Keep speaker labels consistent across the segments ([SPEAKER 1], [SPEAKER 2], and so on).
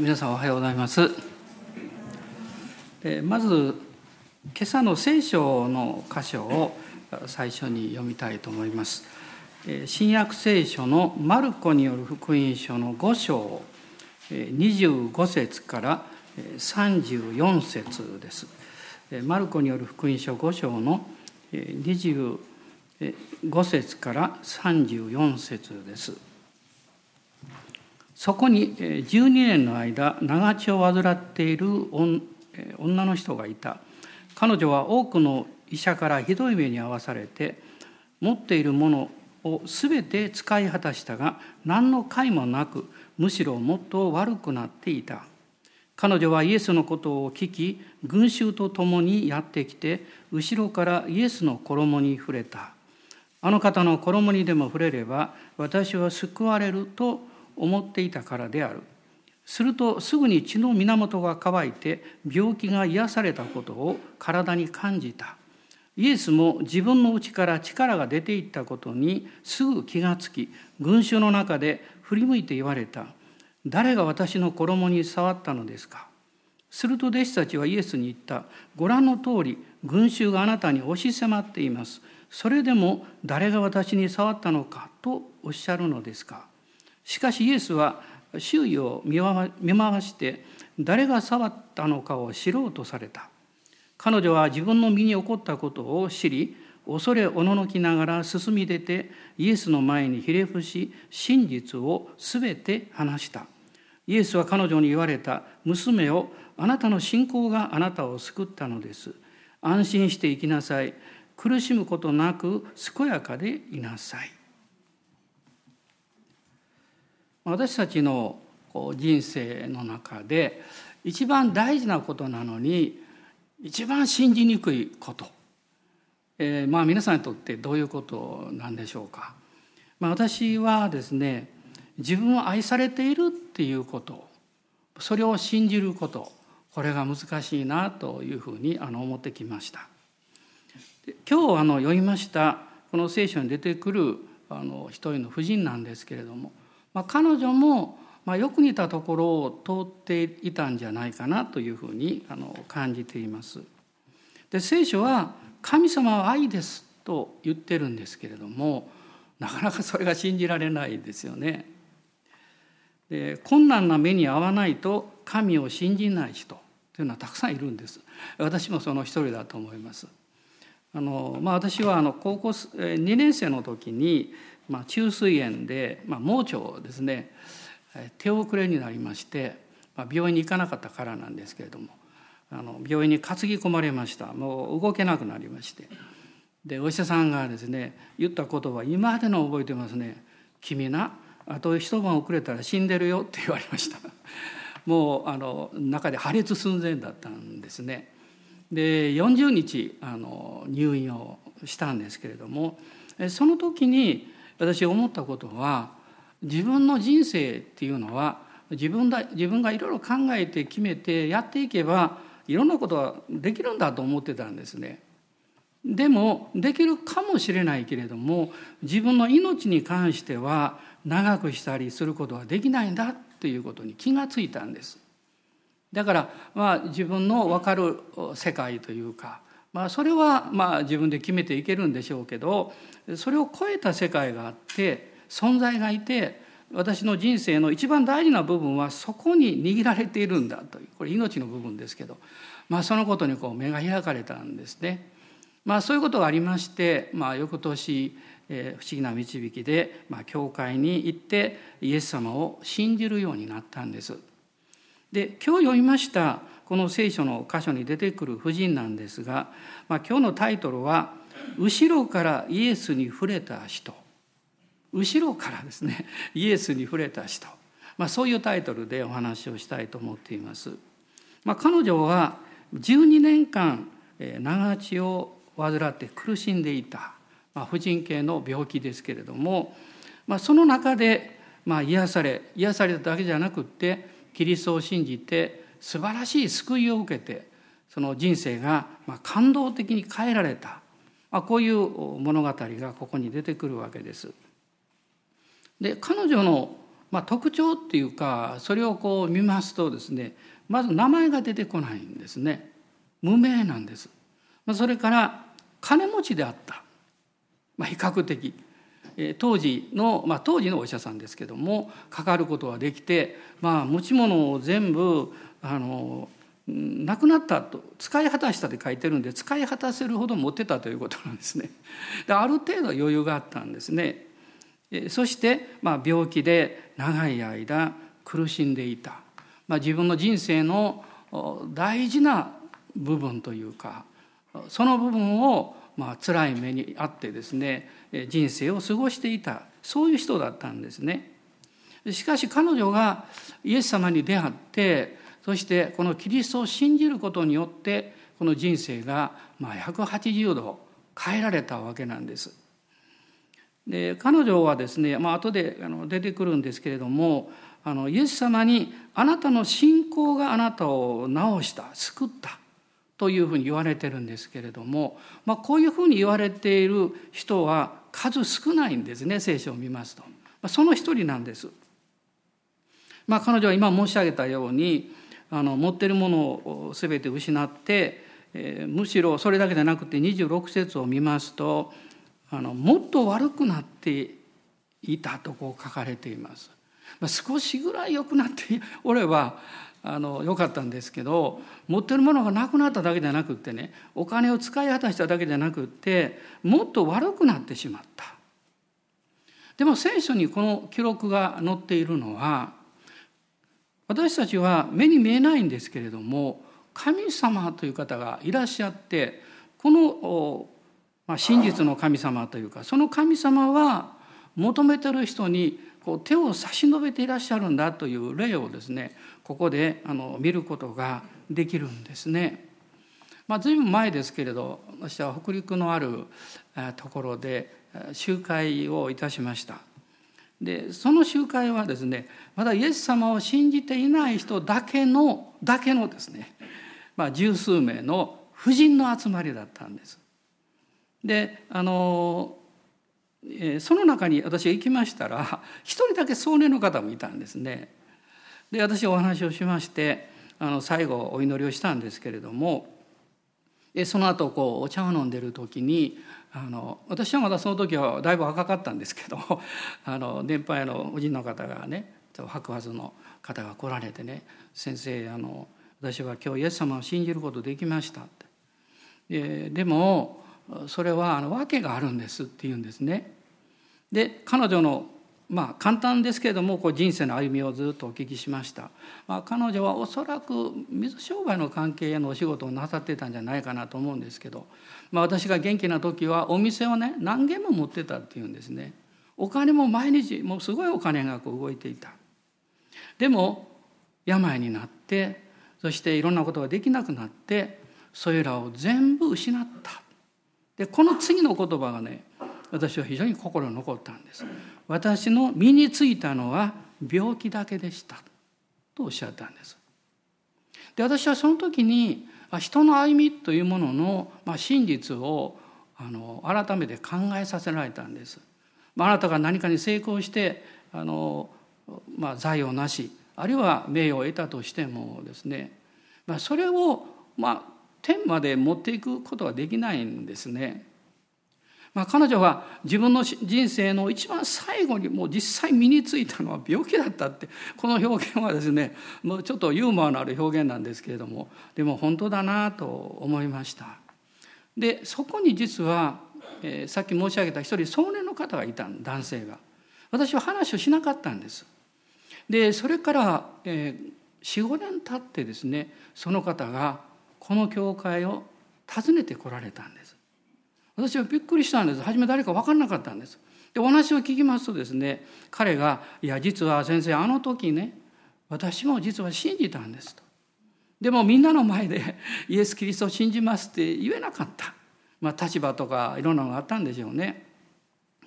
[SPEAKER 1] 皆さんおはようございます。まず今朝の聖書の箇所を最初に読みたいと思います。新約聖書のマルコによる福音書の5章25節から34節です。マルコによる福音書5章の25節から34節です。そこに12年の間長血を患っている女の人がいた。彼女は多くの医者からひどい目に遭わされて持っているものを全て使い果たしたが何の甲斐もなくむしろもっと悪くなっていた。彼女はイエスのことを聞き群衆と共にやってきて後ろからイエスの衣に触れた。あの方の衣にでも触れれば私は救われると思っていたからである。するとすぐに血の源が乾いて病気が癒されたことを体に感じた。イエスも自分の内から力が出ていったことにすぐ気がつき群衆の中で振り向いて言われた。誰が私の衣に触ったのですか？すると弟子たちはイエスに言った。ご覧の通り群衆があなたに押し迫っています。それでも誰が私に触ったのかとおっしゃるのですか？しかしイエスは周囲を見回して誰が触ったのかを知ろうとされた。彼女は自分の身に起こったことを知り恐れおののきながら進み出てイエスの前にひれ伏し真実を全て話した。イエスは彼女に言われた娘をあなたの信仰があなたを救ったのです。安心して生きなさい。苦しむことなく健やかでいなさい。私たちの人生の中で一番大事なことなのに一番信じにくいこと、えー、まあ皆さんにとってどういうことなんでしょうか、まあ、私はですね自分を愛されているっていうことそれを信じることこれが難しいなというふうにあの思ってきました。今日あの読みましたこの聖書に出てくるあの一人の婦人なんですけれどもまあ、彼女もまあよく似たところを通っていたんじゃないかなというふうにあの感じています。で聖書は「神様は愛です」と言ってるんですけれどもなかなかそれが信じられないですよね。で困難な目に遭わないと神を信じない人というのはたくさんいるんです。私もその一人だと思います。あのまあ、私はあの高校2年生の時にまあ、虫垂炎で、まあ、盲腸ですね。手遅れになりまして、まあ、病院に行かなかったからなんですけれどもあの病院に担ぎ込まれました。もう動けなくなりまして。でお医者さんがですね言った言葉今までの覚えてますね「君なあと一晩遅れたら死んでるよ」って言われました。もうあの中で破裂寸前だったんですね。で40日あの入院をしたんですけれどもその時に私思ったことは自分の人生っていうのは自分だ自分がいろいろ考えて決めてやっていけばいろんなことができるんだと思ってたんですね。でもできるかもしれないけれども自分の命に関しては長くしたりすることはできないんだっていうことに気がついたんです。だからまあ自分の分かる世界というかまあ、それはまあ自分で決めていけるんでしょうけどそれを超えた世界があって存在がいて私の人生の一番大事な部分はそこに握られているんだというこれ命の部分ですけど、まあ、そのことにこう目が開かれたんですね。まあ、そういうことがありまして、まあ、翌年、えー、不思議な導きで、まあ、教会に行ってイエス様を信じるようになったんです。で今日読みましたこの聖書の箇所に出てくる婦人なんですが、まあ、今日のタイトルは「後ろからイエスに触れた人」後ろからですね。イエスに触れた人、まあ、そういうタイトルでお話をしたいと思っています。まあ、彼女は12年間長血を患って苦しんでいた、まあ、婦人系の病気ですけれども、まあ、その中でまあ癒され癒されただけじゃなくってキリストを信じて素晴らしい救いを受けてその人生が感動的に変えられた、まあ、こういう物語がここに出てくるわけです。で彼女のま、特徴っていうかそれをこう見ますとですねまず名前が出てこないんですね無名なんです。それから金持ちであった、まあ、比較的当時の、まあ、当時のお医者さんですけどもかかることができて、まあ、持ち物を全部あの亡くなったと使い果たしたって書いてるんで使い果たせるほど持ってたということなんですね。である程度余裕があったんですね。そして、まあ、病気で長い間苦しんでいた、まあ、自分の人生の大事な部分というかその部分をまあ辛い目にあってですね人生を過ごしていたそういう人だったんですね。しかし彼女がイエス様に出会ってそしてこのキリストを信じることによってこの人生がまあ180度変えられたわけなんです。で彼女はですね、まあ後で出てくるんですけれどもあのイエス様にあなたの信仰があなたを治した救ったというふうに言われてるんですけれども、まあ、こういうふうに言われている人は数少ないんですね聖書を見ますと。まあ、その一人なんです。まあ、彼女は今申し上げたようにあの持ってるものを全て失って、えー、むしろそれだけじゃなくて26節を見ますとあのもっと悪くなっていたとこう書かれています。まあ、少しぐらい良くなって俺はあの良かったんですけど持ってるものがなくなっただけじゃなくってねお金を使い果たしただけじゃなくってもっと悪くなってしまった。でも聖書にこの記録が載っているのは私たちは目に見えないんですけれども神様という方がいらっしゃってこの、まあ、真実の神様というかその神様は求めてる人にこう手を差し伸べていらっしゃるんだという例をですねここであの見ることができるんですね。まあ、随分前ですけれど私は北陸のあるところで集会をいたしました。でその集会はですねまだイエス様を信じていない人だけのだけのですね、まあ、十数名の婦人の集まりだったんです。であのその中に私が行きましたら一人だけ壮年の方もいたんですね。で私お話をしましてあの最後お祈りをしたんですけれどもでその後こうお茶を飲んでる時にあの私はまだその時はだいぶ若かったんですけど あの年配のおじの方がね白髪の方が来られてね「先生あの私は今日イエス様を信じることできました」って。ででもそれはあの訳があるんですって言うんですね。で彼女のまあ簡単ですけれどもこう人生の歩みをずっとお聞きしました、まあ、彼女はおそらく水商売の関係へのお仕事をなさってたんじゃないかなと思うんですけど、まあ、私が元気な時はお店をね何軒も持ってたっていうんですね。お金も毎日もうすごいお金がこう動いていた。でも病になってそしていろんなことができなくなってそれらを全部失った。でこの次の言葉がね私は非常に心に残ったんです。私の身についたのは病気だけでしたとおっしゃったんですで私はその時に人の歩みというもののま真実をあの改めて考えさせられたんです。まあなたが何かに成功してあの、まあ、財をなしあるいは名誉を得たとしてもですね、まあ、それを、まあ、天まで持っていくことはできないんですね。まあ、彼女は自分の人生の一番最後にもう実際身についたのは病気だったってこの表現はですね もうちょっとユーモアのある表現なんですけれどもでも本当だなと思いました。でそこに実は、えー、さっき申し上げた一人壮年の方がいた男性が私は話をしなかったんです。でそれから、えー、45年経ってですねその方がこの教会を訪ねてこられたんです。私はびっくりしたんです初め誰か分からなかったんですでお話を聞きますとですね彼が「いや実は先生あの時ね私も実は信じたんです」と。でもみんなの前で イエス・キリストを信じますって言えなかった。まあ立場とかいろんなのがあったんでしょうね。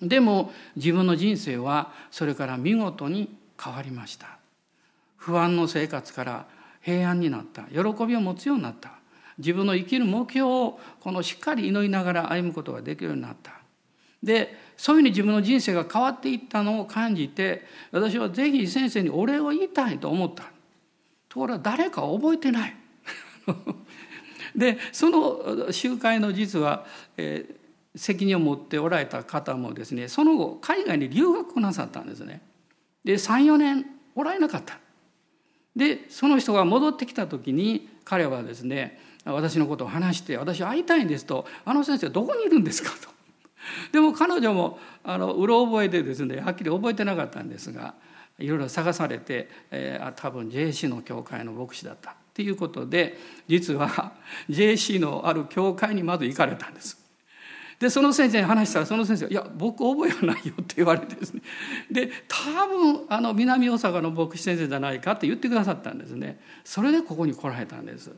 [SPEAKER 1] でも自分の人生はそれから見事に変わりました。不安の生活から平安になった。喜びを持つようになった。自分の生きる目標をこのしっかり祈りながら歩むことができるようになった。でそういうふうに自分の人生が変わっていったのを感じて私はぜひ先生にお礼を言いたいと思った。ところが誰か覚えてない。でその集会の実は、えー、責任を持っておられた方もですねその後海外に留学をなさったんですね。で34年おられなかった。でその人が戻ってきた時に彼はですね私のことを話して「私会いたいんです」と「あの先生どこにいるんですか?」と。でも彼女もあのうろ覚えでですねはっきり覚えてなかったんですがいろいろ探されて、えー、多分 JC の教会の牧師だったっていうことで実は JC のある教会にまず行かれたんです。でその先生に話したらその先生が「いや僕覚えはないよ」って言われてですねで多分あの南大阪の牧師先生じゃないかって言ってくださったんですねそれでここに来られたんです。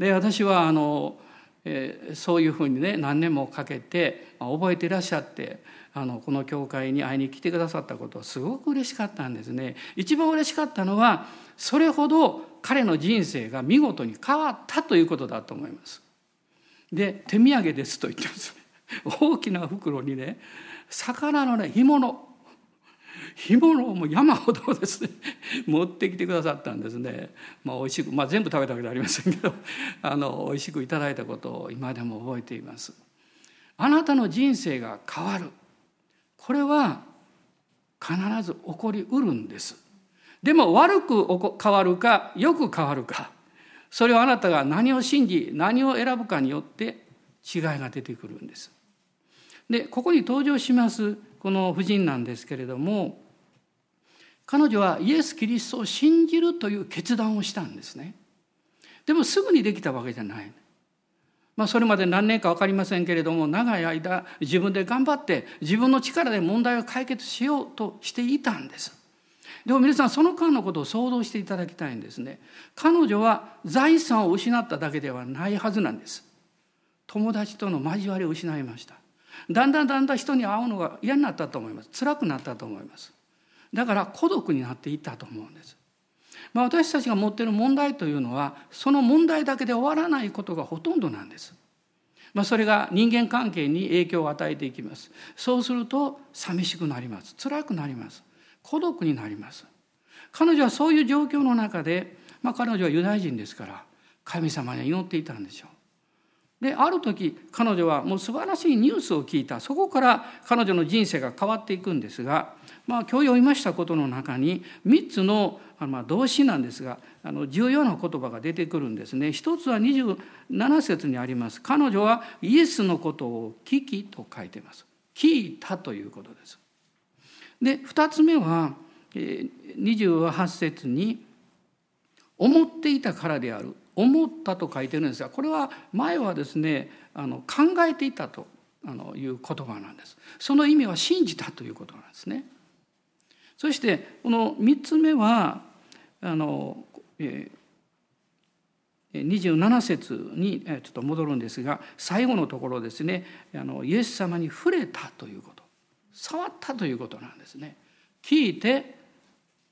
[SPEAKER 1] で私はあの、えー、そういうふうにね何年もかけて、まあ、覚えていらっしゃってあのこの教会に会いに来てくださったことはすごく嬉しかったんですね。一番嬉しかったのはそれほど彼の人生が見事に変わったということだと思います。で手土産ですと言ってます大きな袋にね魚のね干物干物をもう山ほどですね。持ってきてくださったんですね、まあ、美味しく、まあ、全部食べたわけじゃありませんけど あの美味しくいただいたことを今でも覚えています。あなたの人生が変わる。これは必ず起こりうるんです。でも悪く変わるかよく変わるかそれはあなたが何を信じ何を選ぶかによって違いが出てくるんです。でここに登場しますこの婦人なんですけれども彼女はイエス・キリストを信じるという決断をしたんですね。でもすぐにできたわけじゃない。まあ、それまで何年か分かりませんけれども長い間自分で頑張って自分の力で問題を解決しようとしていたんです。でも皆さんその間のことを想像していただきたいんですね。彼女は財産を失っただけではないはずなんです。友達との交わりを失いました。だんだんだんだん人に会うのが嫌になったと思います。辛くなったと思います。だから孤独になっていったと思うんです。まあ、私たちが持っている問題というのはその問題だけで終わらないことがほとんどなんです。まあ、それが人間関係に影響を与えていきます。そうすると寂しくなります。辛くなります。孤独になります彼女はそういう状況の中で、まあ、彼女はユダヤ人ですから神様に祈っていたんでしょうである時彼女はもう素晴らしいニュースを聞いた。そこから彼女の人生が変わっていくんですが、まあ、今日読みましたことの中に3つの動詞なんですが重要な言葉が出てくるんですね。一つは27節にあります。彼女はイエスのことを聞きと書いてます。聞いたということです。で2つ目は28節に「思っていたからである」「思った」と書いてるんですがこれは前はですねあの考えていたという言葉なんです。その意味は信じたということなんですね。そしてこの3つ目はあの、えー、27節にちょっと戻るんですが最後のところですねあのイエス様に触れたということ触ったということなんですね聞いて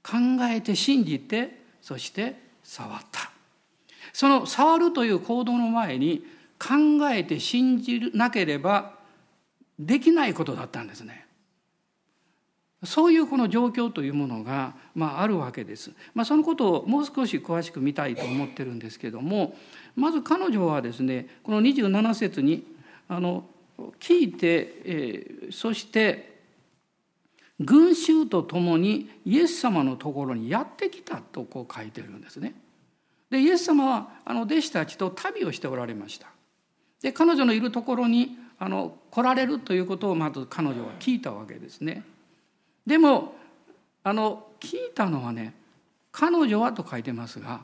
[SPEAKER 1] 考えて信じてそして触ったその触るという行動の前に考えて信じなければできないことだったんですねそういうこの状況というものが、まあ、あるわけです。まあ、そのことをもう少し詳しく見たいと思ってるんですけどもまず彼女はですねこの27節にあの聞いて、えー、そして群衆と共にイエス様のところにやってきたとこう書いてるんですね。でイエス様はあの弟子たちと旅をしておられました。で彼女のいるところにあの来られるということをまず彼女は聞いたわけですね。でもあの聞いたのはね彼女はと書いてますが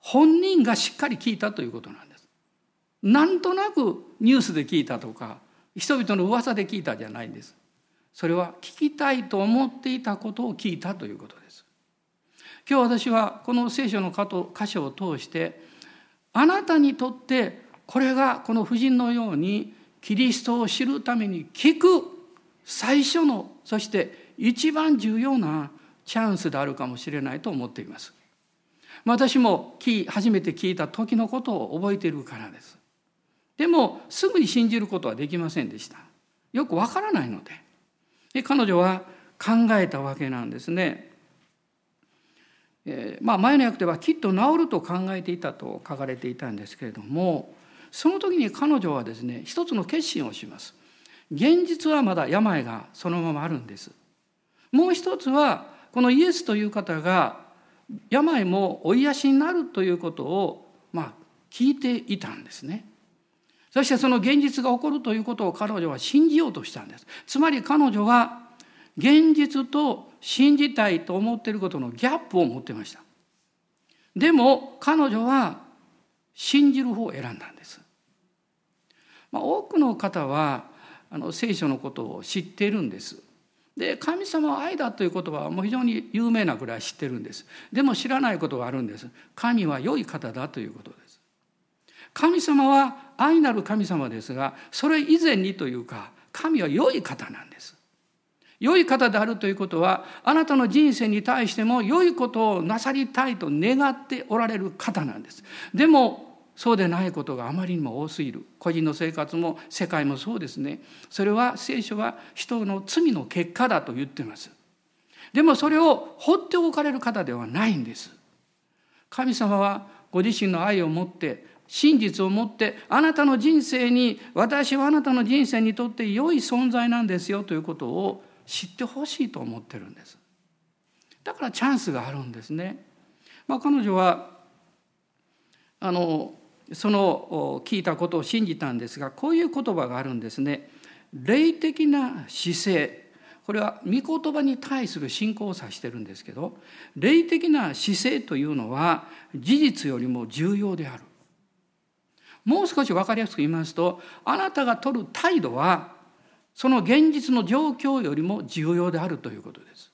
[SPEAKER 1] 本人がしっかり聞いたということなんです。なんとなくニュースで聞いたとか人々の噂で聞いたじゃないんです。それは聞きたいと思っていたことを聞いたということです。今日私はこの聖書の箇所を通してあなたにとってこれがこの婦人のようにキリストを知るために聞く最初のそして一番重要なチャンスであるかもしれないと思っています。私も初めて聞いた時のことを覚えているからです。でもすぐに信じることはできませんでした。よくわからないのでで彼女は考えたわけなんですね。えー、まあ、前の訳ではきっと治ると考えていたと書かれていたんですけれどもその時に彼女はですね一つの決心をします。現実はまだ病がそのままあるんです。もう一つはこのイエスという方が病もお癒しになるということをまあ聞いていたんですね。そしてその現実が起こるということを彼女は信じようとしたんです。つまり彼女は現実と信じたいと思っていることのギャップを持ってました。でも彼女は信じる方を選んだんです。まあ、多くの方はあの聖書のことを知っているんです。で神様は愛だという言葉はもう非常に有名なぐらい知ってるんですでも知らないことがあるんです神は良い方だということです神様は愛なる神様ですがそれ以前にというか神は良い方なんです良い方であるということはあなたの人生に対しても良いことをなさりたいと願っておられる方なんです。でもそうでないことがあまりにも多すぎる。個人の生活も世界もそうですね。それは聖書は人の罪の結果だと言っています。でもそれを放っておかれる方ではないんです。神様はご自身の愛を持って真実を持ってあなたの人生に私はあなたの人生にとって良い存在なんですよということを知ってほしいと思ってるんですだからチャンスがあるんですね、まあ、彼女はあのその聞いたことを信じたんですがこういう言葉があるんですね。霊的な姿勢これは御言葉に対する信仰を指してるんですけど霊的な姿勢というのは事実よりも重要である。もう少し分かりやすく言いますとあなたが取る態度はその現実の状況よりも重要であるということです。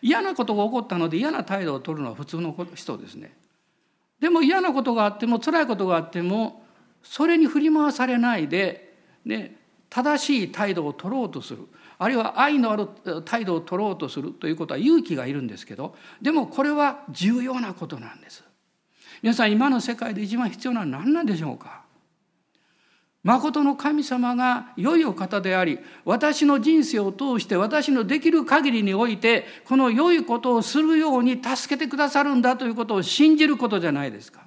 [SPEAKER 1] 嫌なことが起こったので嫌な態度を取るのは普通の人ですね。でも嫌なことがあっても辛いことがあってもそれに振り回されないで、ね、正しい態度を取ろうとするあるいは愛のある態度を取ろうとするということは勇気がいるんですけどでもこれは重要なことなんです。皆さん今の世界で一番必要なのは何なんでしょうか？誠の神様が良いお方であり私の人生を通して私のできる限りにおいてこの良いことをするように助けてくださるんだということを信じることじゃないですか。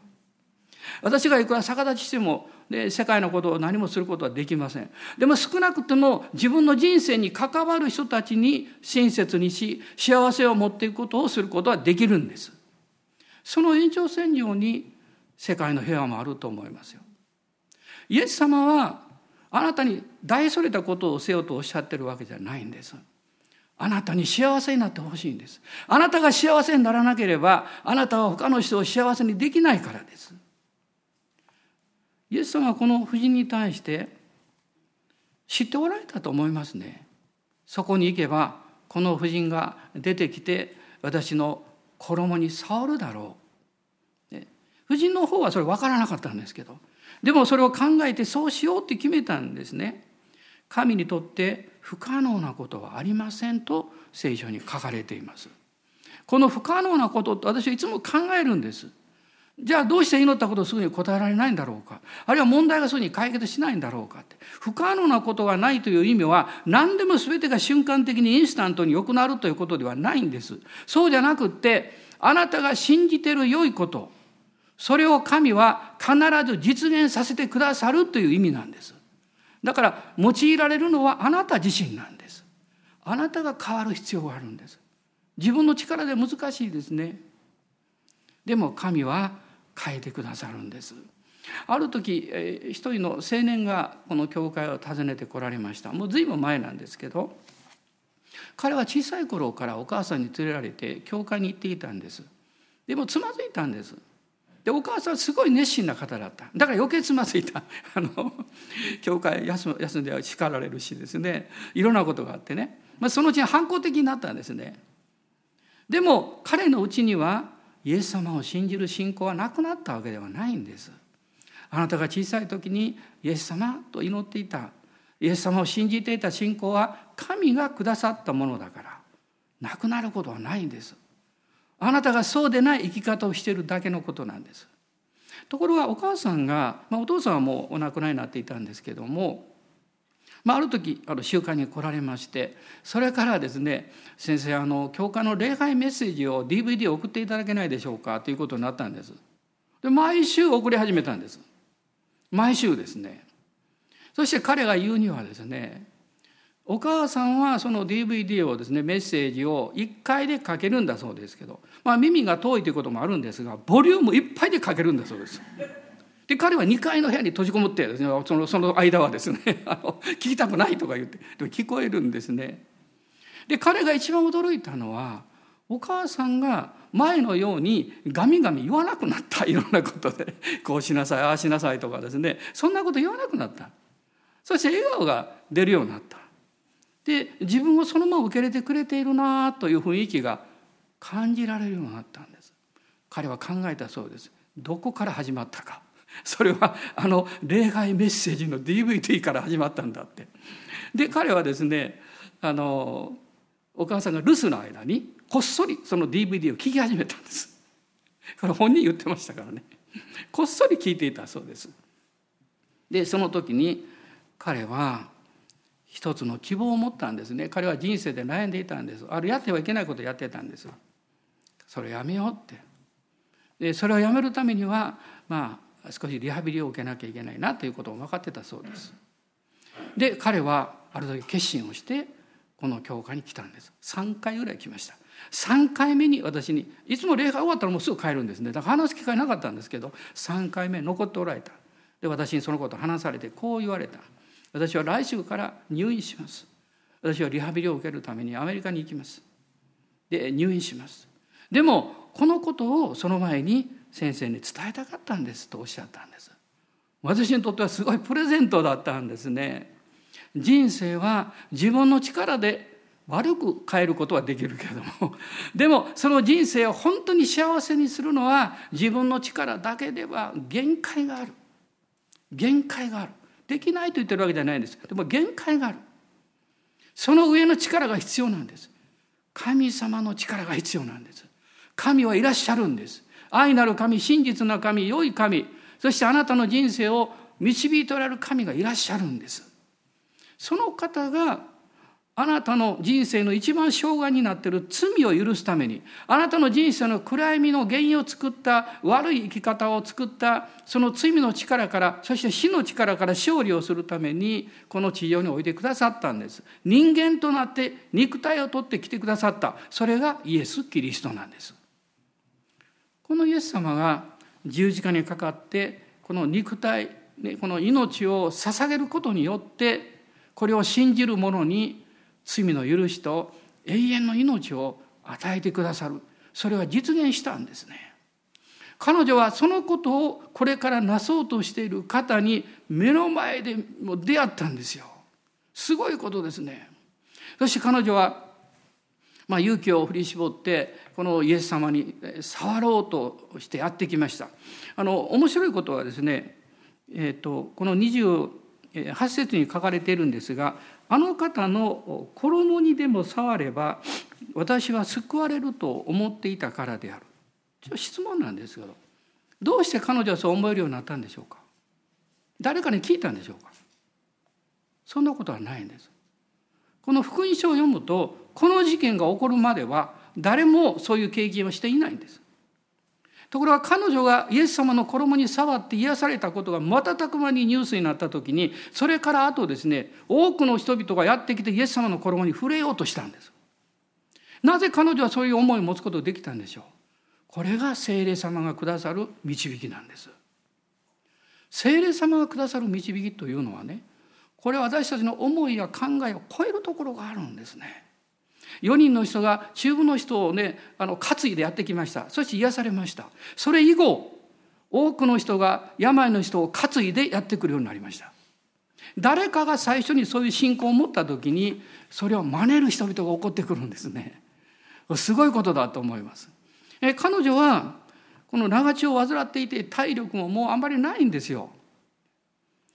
[SPEAKER 1] 私がいくら逆立ちしても、ね、世界のことを何もすることはできません。でも少なくとも自分の人生に関わる人たちに親切にし幸せを持っていくことをすることはできるんです。その延長線上に世界の平和もあると思いますよ。イエス様はあなたに大それたことをせよとおっしゃってるわけじゃないんです。あなたに幸せになってほしいんです。あなたが幸せにならなければ、あなたは他の人を幸せにできないからです。イエス様はこの夫人に対して知っておられたと思いますね。そこに行けば、この夫人が出てきて、私の衣に触るだろう。夫人の方はそれ分からなかったんですけど、でもそれを考えてそうしようって決めたんですね。神にとって不可能なことはありませんと聖書に書かれています。この不可能なことって私はいつも考えるんです。じゃあどうして祈ったことをすぐに答えられないんだろうかあるいは問題がすぐに解決しないんだろうかって不可能なことがないという意味は何でも全てが瞬間的にインスタントに良くなるということではないんですそうじゃなくってあなたが信じてる良いことそれを神は必ず実現させてくださるという意味なんです。だから用いられるのはあなた自身なんです。あなたが変わる必要があるんです。自分の力で難しいですね。でも神は変えてくださるんです。ある時一人の青年がこの教会を訪ねてこられました。もう随分前なんですけど彼は小さい頃からお母さんに連れられて教会に行っていたんです。でもつまずいたんです。でお母さんすごい熱心な方だった。だから余計つまずいた。あの教会休んでは叱られるしですね。いろんなことがあってね、まあ、そのうちに反抗的になったんですね。でも彼のうちにはイエス様を信じる信仰はなくなったわけではないんです。あなたが小さい時にイエス様と祈っていた。イエス様を信じていた信仰は神がくださったものだからなくなることはないんです。あなたがそうでない生き方をしているだけのことなんです。ところがお母さんが、まあ、お父さんはもうお亡くなりになっていたんですけどもまあ、ある時あの集会に来られましてそれからですね「先生あの教会の礼拝メッセージを DVD 送っていただけないでしょうか」ということになったんです。で毎週送り始めたんです。毎週ですね。そして彼が言うにはですねお母さんはその DVD をですねメッセージを1回でかけるんだそうですけど、まあ、耳が遠いということもあるんですがボリュームいっぱいでかけるんだそうです。で彼は2階の部屋に閉じこもってですねそのその間はですね あの聞きたくないとか言ってでも聞こえるんですね。で彼が一番驚いたのはお母さんが前のようにガミガミ言わなくなったいろんなことでこうしなさいああしなさいとかですねそんなこと言わなくなったそして笑顔が出るようになったで自分をそのまま受け入れてくれているなという雰囲気が感じられるようになったんです。彼は考えたそうです。どこから始まったか。それはあの礼拝メッセージの DVD から始まったんだって。で彼はですねあのお母さんが留守の間にこっそりその DVD を聞き始めたんです。これ本人言ってましたからね。こっそり聞いていたそうです。でその時に彼は一つの希望を持ったんですね。彼は人生で悩んでいたんです。あるやってはいけないことをやってたんです。それやめようって。でそれをやめるためにはまあ少しリハビリを受けなきゃいけないなということも分かってたそうです。で彼はある時決心をしてこの教会に来たんです。3回ぐらい来ました。3回目に私にいつも礼拝終わったらもうすぐ帰るんですね。だから話す機会なかったんですけど3回目残っておられた。で私にそのことを話されてこう言われた。私は来週から入院します。私はリハビリを受けるためにアメリカに行きます。で入院します。でもこのことをその前に先生に伝えたかったんですとおっしゃったんです。私にとってはすごいプレゼントだったんですね。人生は自分の力で悪く変えることはできるけれども。でもその人生を本当に幸せにするのは自分の力だけでは限界がある。限界がある。できないと言ってるわけじゃないんです。でも限界がある。その上の力が必要なんです。神様の力が必要なんです。神はいらっしゃるんです。愛なる神真実な神良い神。そしてあなたの人生を導いておられる神がいらっしゃるんです。その方があなたの人生の一番障害になっている罪を許すためにあなたの人生の暗闇の原因を作った悪い生き方を作ったその罪の力からそして死の力から勝利をするためにこの地上においてくださったんです。人間となって肉体を取ってきてくださった。それがイエス・キリストなんです。このイエス様が十字架にかかってこの肉体この命を捧げることによってこれを信じる者に罪の許しと永遠の命を与えてくださる。それは実現したんですね。彼女はそのことをこれからなそうとしている方に目の前でも出会ったんですよ。すごいことですね。そして彼女はまあ、勇気を振り絞ってこのイエス様に触ろうとしてやってきました。あの面白いことはですね、えーと、この28節に書かれているんですがあの方の衣にでも触れば私は救われると思っていたからである。ちょっと質問なんですけどどうして彼女はそう思えるようになったんでしょうか？誰かに聞いたんでしょうか？そんなことはないんです。この福音書を読むとこの事件が起こるまでは誰もそういう経験をしていないんです。ところが彼女がイエス様の衣に触って癒されたことが瞬く間にニュースになった時にそれからあとですね多くの人々がやってきてイエス様の衣に触れようとしたんです。なぜ彼女はそういう思いを持つことができたんでしょう？これが聖霊様がくださる導きなんです。聖霊様がくださる導きというのはねこれは私たちの思いや考えを超えるところがあるんですね。4人の人が中部の人をねあの担いでやってきました。そして癒されました。それ以後多くの人が病の人を担いでやってくるようになりました。誰かが最初にそういう信仰を持った時にそれを真似る人々が起こってくるんですね。すごいことだと思います。え彼女はこの長血を患っていて体力ももうあんまりないんですよ。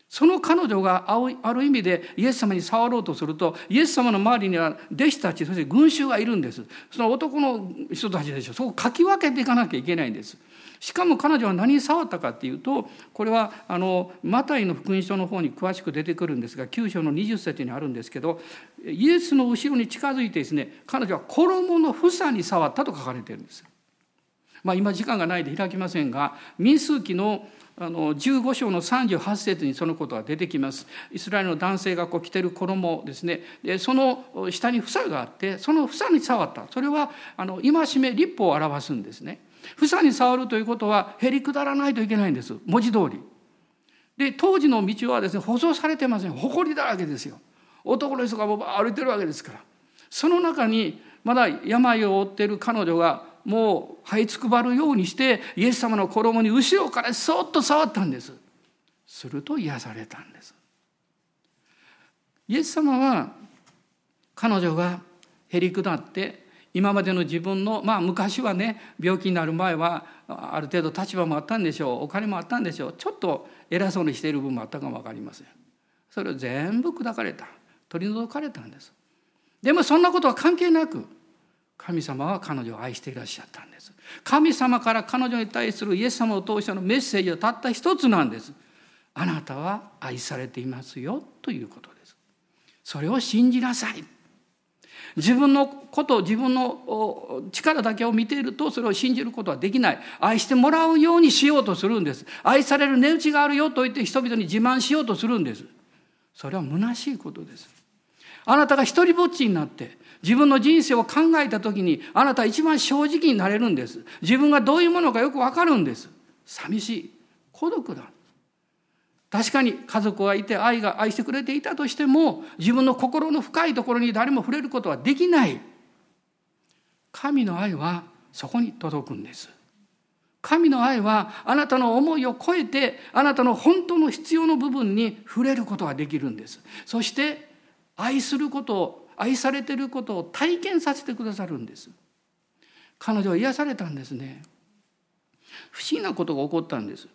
[SPEAKER 1] その彼女がある意味でイエス様に触ろうとするとイエス様の周りには弟子たちそして群衆がいるんです。その男の人たちでしょ。そこをかき分けていかなきゃいけないんです。しかも彼女は何に触ったかっていうとこれはあのマタイの福音書の方に詳しく出てくるんですが9章の20節にあるんですけどイエスの後ろに近づいてですね彼女は衣の房に触ったと書かれてるんです。まあ、今時間がないで開きませんが民数記のあの15章の38節にそのことが出てきます。イスラエルの男性がこう着てる衣ですね。でその下に房があってその房に触った。それはあの戒め立法を表すんですね。房に触るということはへりくだらないといけないんです。文字通り。で当時の道はですね舗装されてません。埃だらけですよ。男の人がもう歩いてるわけですから。その中にまだ病を負っている彼女がもう這いつくばるようにしてイエス様の衣に後ろからそっと触ったんです。すると癒されたんです。イエス様は彼女がへりくだって今までの自分のまあ昔はね病気になる前はある程度立場もあったんでしょうお金もあったんでしょうちょっと偉そうにしている部分もあったかも分かりません。それを全部砕かれた。取り除かれたんです。でもそんなことは関係なく神様は彼女を愛していらっしゃったんです。神様から彼女に対するイエス様を通してのメッセージはたった一つなんです。あなたは愛されていますよということです。それを信じなさい。自分のこと自分の力だけを見ているとそれを信じることはできない。愛してもらうようにしようとするんです。愛される値打ちがあるよと言って人々に自慢しようとするんです。それは虚しいことです。あなたが一人ぼっちになって自分の人生を考えた時にあなた一番正直になれるんです。自分がどういうものかよくわかるんです。寂しい。孤独だ。確かに家族がいて愛が愛してくれていたとしても自分の心の深いところに誰も触れることはできない。神の愛はそこに届くんです。神の愛はあなたの思いを超えてあなたの本当の必要の部分に触れることができるんです。そして愛することを愛されていることを体験させてくださるんです。彼女は癒されたんですね。不思議なことが起こったんです。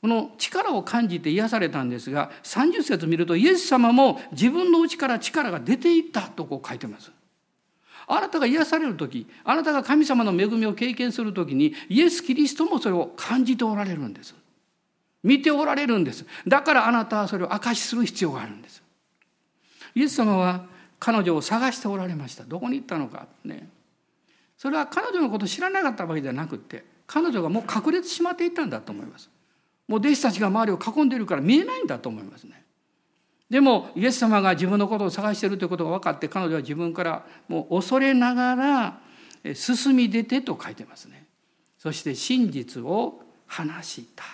[SPEAKER 1] この力を感じて癒されたんですが30節見るとイエス様も自分の内から力が出ていったとこう書いてます。あなたが癒される時あなたが神様の恵みを経験する時にイエス・キリストもそれを感じておられるんです。見ておられるんです。だからあなたはそれを証しする必要があるんです。イエス様は彼女を探しておられました。どこに行ったのか。ね。それは彼女のことを知らなかったわけじゃなくて彼女がもう隠れてしまっていたんだと思います。もう弟子たちが周りを囲んでいるから見えないんだと思いますね。でもイエス様が自分のことを探しているということが分かって彼女は自分からもう恐れながら進み出てと書いてますね。そして真実を話した。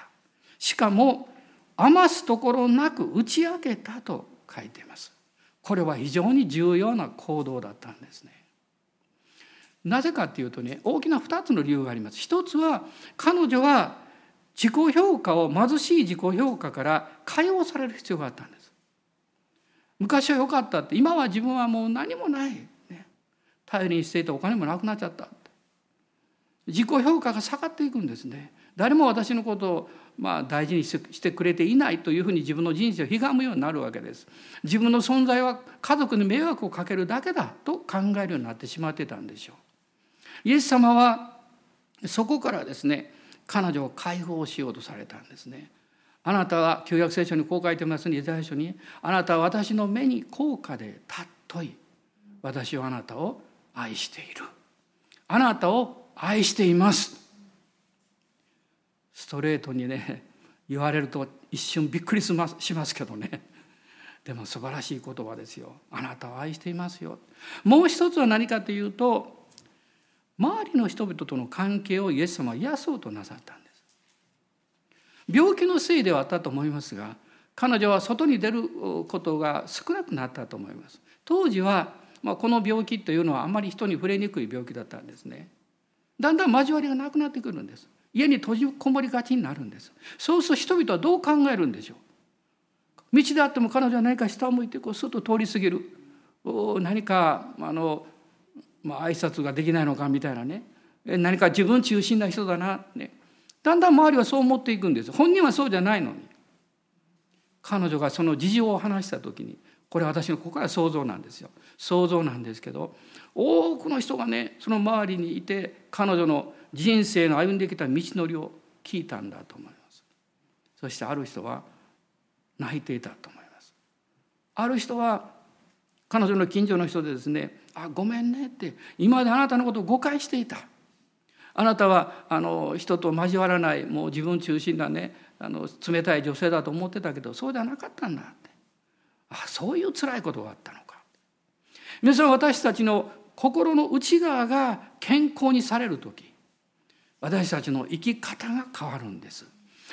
[SPEAKER 1] しかも余すところなく打ち明けたと書いています。これは非常に重要な行動だったんですね。なぜかっていうとね大きな2つの理由があります。一つは彼女は自己評価を貧しい自己評価から解放される必要があったんです。昔は良かったって今は自分はもう何もない、ね、頼りにしていたお金もなくなっちゃった自己評価が下がっていくんですね。誰も私のことをまあ大事にしてくれていないというふうに自分の人生をひがむようになるわけです。自分の存在は家族に迷惑をかけるだけだと考えるようになってしまってたんでしょう。イエス様はそこからですね彼女を解放しようとされたんですね。あなたは旧約聖書にこう書いてますねイザヤ書に「あなたは私の目に高価で尊い私はあなたを愛している」「あなたを愛しています」ストレートにね 言われると一瞬びっくりしますけどね。でも素晴らしい言葉ですよ。あなたを愛していますよ。もう一つは何かというと周りの人々との関係をイエス様は癒そうとなさったんです。病気のせいではあったと思いますが彼女は外に出ることが少なくなったと思います。当時は、まあ、この病気というのはあまり人に触れにくい病気だったんですね。だんだん交わりがなくなってくるんです。家に閉じこもりがちになるんです。そうすると人々はどう考えるんでしょう。道であっても彼女は何か下を向いてこうすっと通り過ぎる。何かあの、まあ挨拶ができないのかみたいなね。何か自分中心な人だな、ね、だんだん周りはそう思っていくんです。本人はそうじゃないのに。彼女がその事情を話した時にこれ私のここから想像なんですよ。想像なんですけど多くの人がねその周りにいて彼女の人生の歩んできた道のりを聞いたんだと思います。そしてある人は泣いていたと思います。ある人は彼女の近所の人でですね「あごめんね」って今まであなたのことを誤解していた。あなたはあの人と交わらないもう自分中心なねあの冷たい女性だと思ってたけどそうではなかったんだって。あそういう辛いことがあったのか。皆さん私たちの心の内側が健康にされる時私たちの生き方が変わるんです。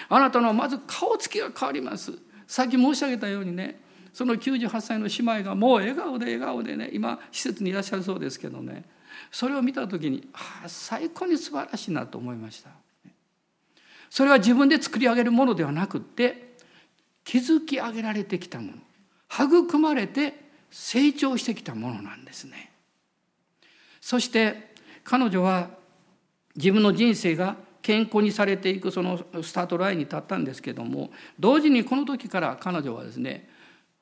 [SPEAKER 1] あなたのまず顔つきが変わります。さっき申し上げたようにねその98歳の姉妹がもう笑顔で笑顔でね今施設にいらっしゃるそうですけどねそれを見た時にああ最高に素晴らしいなと思いました。それは自分で作り上げるものではなくって築き上げられてきたもの。育まれて成長してきたものなんですね。そして彼女は自分の人生が健康にされていくそのスタートラインに立ったんですけども同時にこの時から彼女はですね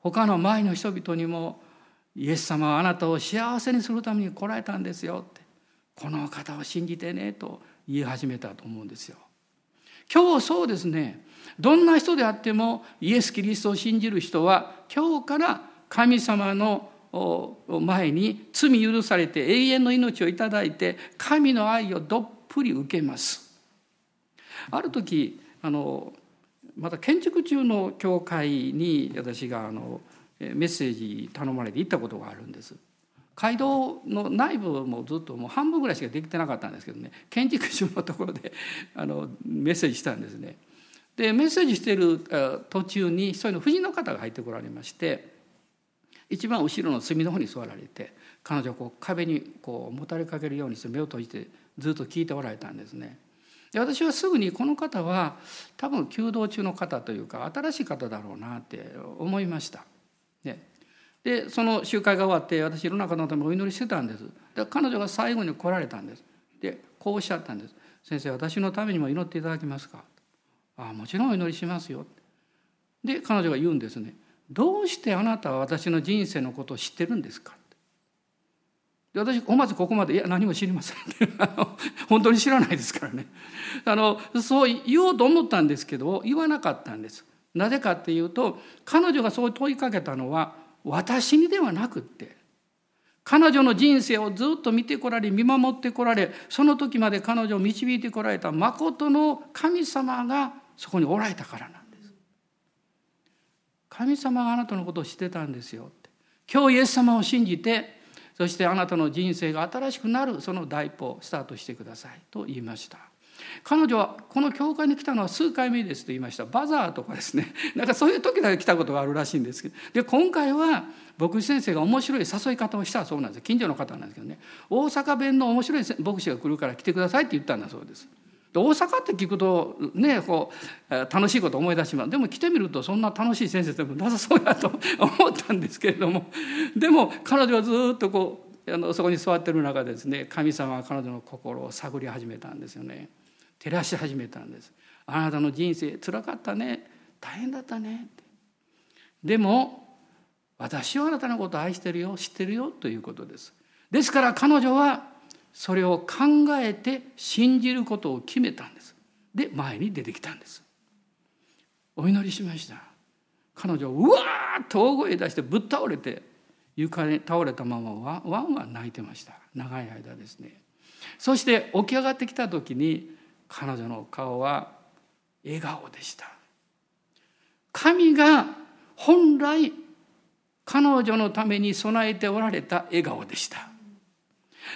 [SPEAKER 1] 他の前の人々にもイエス様はあなたを幸せにするために来られたんですよってこの方を信じてねと言い始めたと思うんですよ。今日そうですねどんな人であってもイエス・キリストを信じる人は今日から神様の前に罪許されて永遠の命をいただいて神の愛をどっぷり受けます。ある時あのまた建築中の教会に私があのメッセージ頼まれて行ったことがあるんです。街道の内部もずっともう半分ぐらいしかできてなかったんですけどね建築中のところで あのメッセージしたんですね。でメッセージしている途中に一人の夫人の方が入ってこられまして一番後ろの隅の方に座られて彼女はこう壁にこうもたれかけるようにして目を閉じてずっと聞いておられたんですね。で私はすぐにこの方は多分弓道中の方というか新しい方だろうなって思いました。ね、でその集会が終わって私世の中のためお祈りしてたんですで彼女が最後に来られたんですでこうおっしゃったんです「先生私のためにも祈っていただけますか?」ああもちろんお祈りしますよ」で彼女が言うんですね「どうしてあなたは私の人生のことを知ってるんですか?」で私まずここまで「いや何も知りません」っ て本当に知らないですからね。あのそう言おうと思ったんですけど言わなかったんです。なぜかっていうと彼女がそう問いかけたのは私にではなくって。彼女の人生をずっと見てこられ見守ってこられその時まで彼女を導いてこられた誠の神様がそこにおられたからなんです。神様があなたのことを知ってたんですよって。今日イエス様を信じてそしてあなたの人生が新しくなるその第一歩をスタートしてくださいと言いました。彼女はこの教会に来たのは数回目ですと言いました。バザーとかですね。なんかそういう時だけ来たことがあるらしいんですけど。で今回は牧師先生が面白い誘い方をしたそうなんです。近所の方なんですけどね。大阪弁の面白い牧師が来るから来てくださいって言ったんだそうです。大阪って聞くとねこう楽しいこと思い出します。でも来てみるとそんな楽しい先生でもなさそうやと思ったんですけれども。でも彼女はずっとこうあのそこに座ってる中でですね神様は彼女の心を探り始めたんですよね。照らし始めたんです。あなたの人生つらかったね。大変だったね。でも私はあなたのことを愛してるよ知ってるよということです。ですから彼女はそれを考えて信じることを決めたんです。で前に出てきたんです。お祈りしました。彼女うわーっと大声出してぶっ倒れて床に倒れたままワンワン泣いてました。長い間ですね。そして起き上がってきた時に彼女の顔は笑顔でした。神が本来彼女のために備えておられた笑顔でした。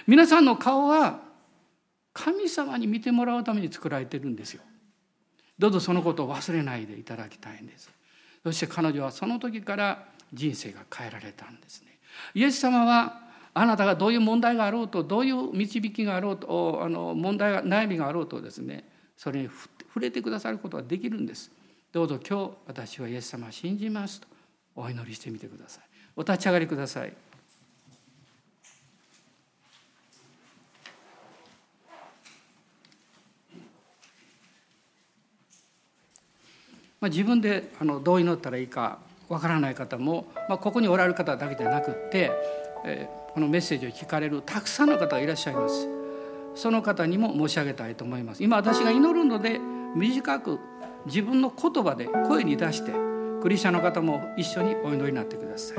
[SPEAKER 1] 皆さんの顔は神様に見てもらうために作られてるんですよ。どうぞそのことを忘れないでいただきたいんです。そして彼女はその時から人生が変えられたんですね。イエス様はあなたがどういう問題があろうとどういう導きがあろうとあの問題が悩みがあろうとですねそれに触れてくださることができるんです。どうぞ今日私はイエス様を信じますとお祈りしてみてください。お立ち上がりください。まあ、自分であのどう祈ったらいいかわからない方も、まあ、ここにおられる方だけじゃなくって、えーこのメッセージを聞かれるたくさんの方がいらっしゃいます。その方にも申し上げたいと思います。今私が祈るので短く自分の言葉で声に出してクリスチャンの方も一緒にお祈りになってくださ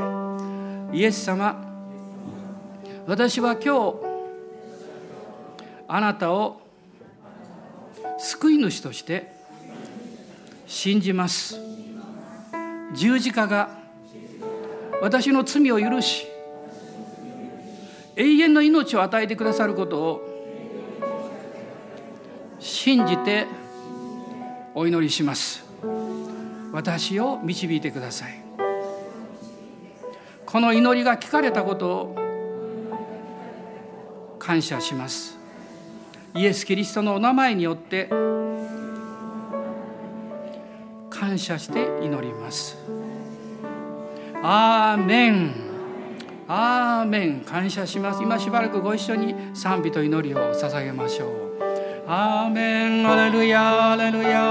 [SPEAKER 1] い。イエス様私は今日あなたを救い主として信じます。十字架が私の罪を許し永遠の命を与えてくださることを信じてお祈りします。私を導いてください。この祈りが聞かれたことを感謝します。イエス・キリストのお名前によって感謝して祈ります。アーメン。アーメン。感謝します。今しばらくご一緒に賛美と祈りを捧げましょう。アーメン。アレルヤアレルヤ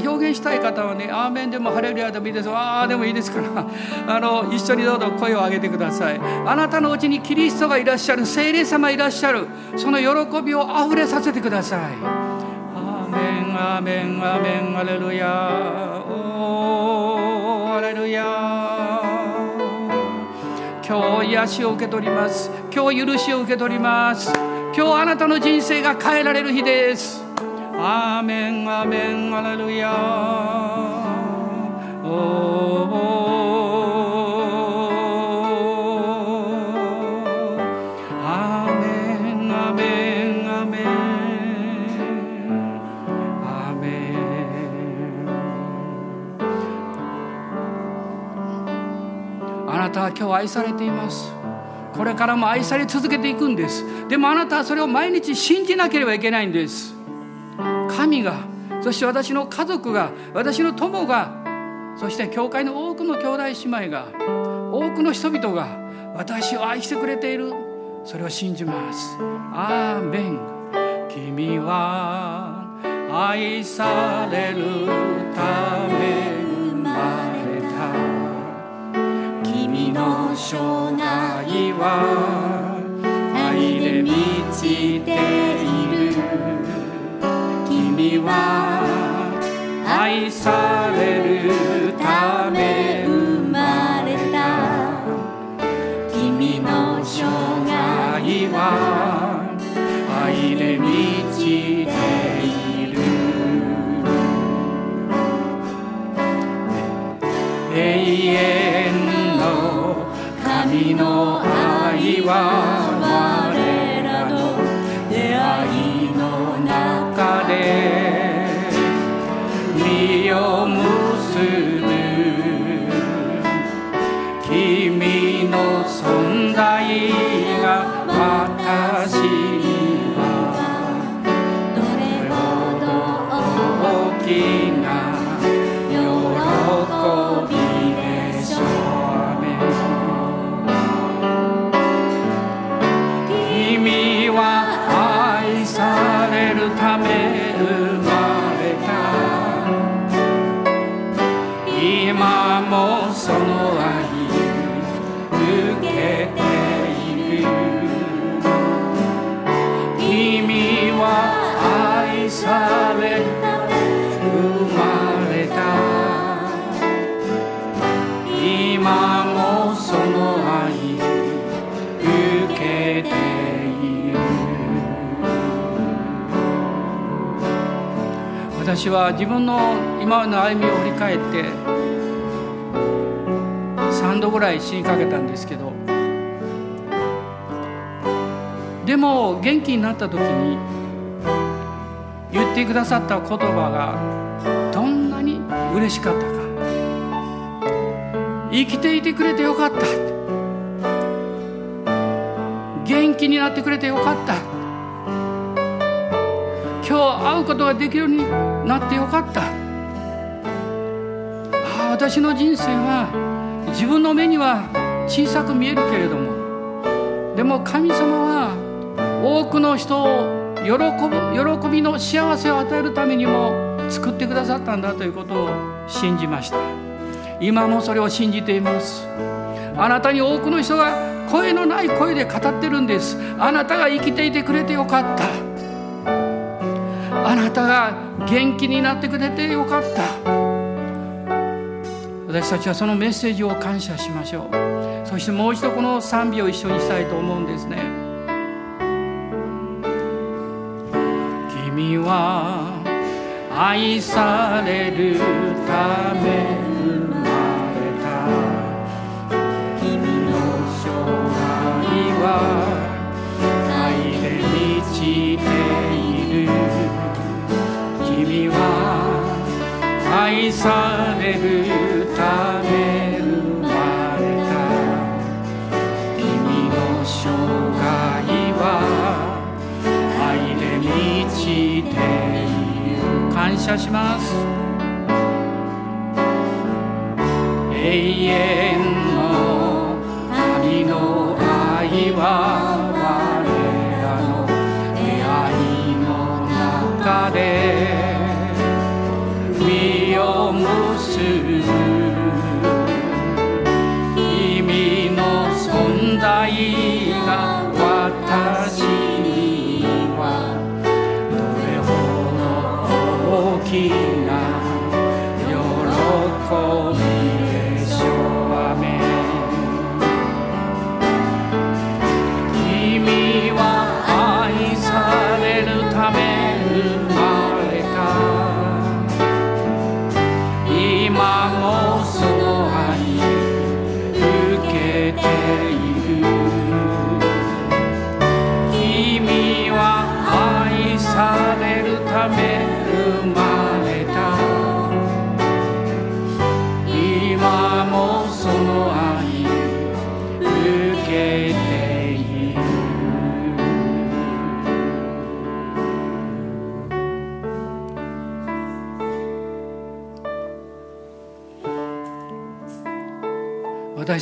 [SPEAKER 1] か表現したい方はね、アーメンでもハレルヤでもいいです。ああでもいいですから、あの一緒にどうぞ声を上げてください。あなたのうちにキリストがいらっしゃる、聖霊様いらっしゃる、その喜びをあふれさせてください。アーメン、アーメン、アーメン、ハレルヤ。おー、ハレルヤ。今日癒しを受け取ります。今日許しを受け取ります。今日あなたの人生が変えられる日です。アーメンアーメンアレルヤおアーメンアーメンアーメンアーメンあなたは今日愛されています。これからも愛され続けていくんです。でもあなたはそれを毎日信じなければいけないんです。神がそして私の家族が私の友がそして教会の多くの兄弟姉妹が多くの人々が私を愛してくれている。それを信じます。アーメン。君は愛されるため生まれた。君の生涯は愛で満ちている。君は愛されるため生まれた。君の生涯は愛で満ちている。永遠の神の愛は自分の今までの歩みを振り返って3度ぐらい死にかけたんですけどでも元気になった時に言ってくださった言葉がどんなに嬉しかったか。生きていてくれてよかった。元気になってくれてよかった。今日会うことができるようになってよかった。ああ私の人生は自分の目には小さく見えるけれども。でも神様は多くの人を喜ぶ喜びの幸せを与えるためにも作ってくださったんだということを信じました。今もそれを信じています。あなたに多くの人が声のない声で語ってるんです。あなたが生きていてくれてよかった。あなたが元気になってくれてよかった。私たちはそのメッセージを感謝しましょう。そしてもう一度この賛美を一緒にしたいと思うんですね。君は愛されるため愛されるため生まれた。君の生涯は愛で満ちている。感謝します。永遠の神の愛は我らの出会いの中で。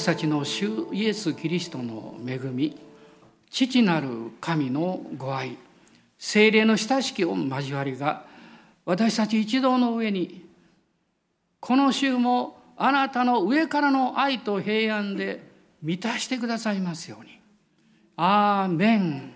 [SPEAKER 1] 私たちの主イエス・キリストの恵み父なる神のご愛精霊の親しきを交わりが私たち一同の上にこの週もあなたの上からの愛と平安で満たしてくださいますように。アーメン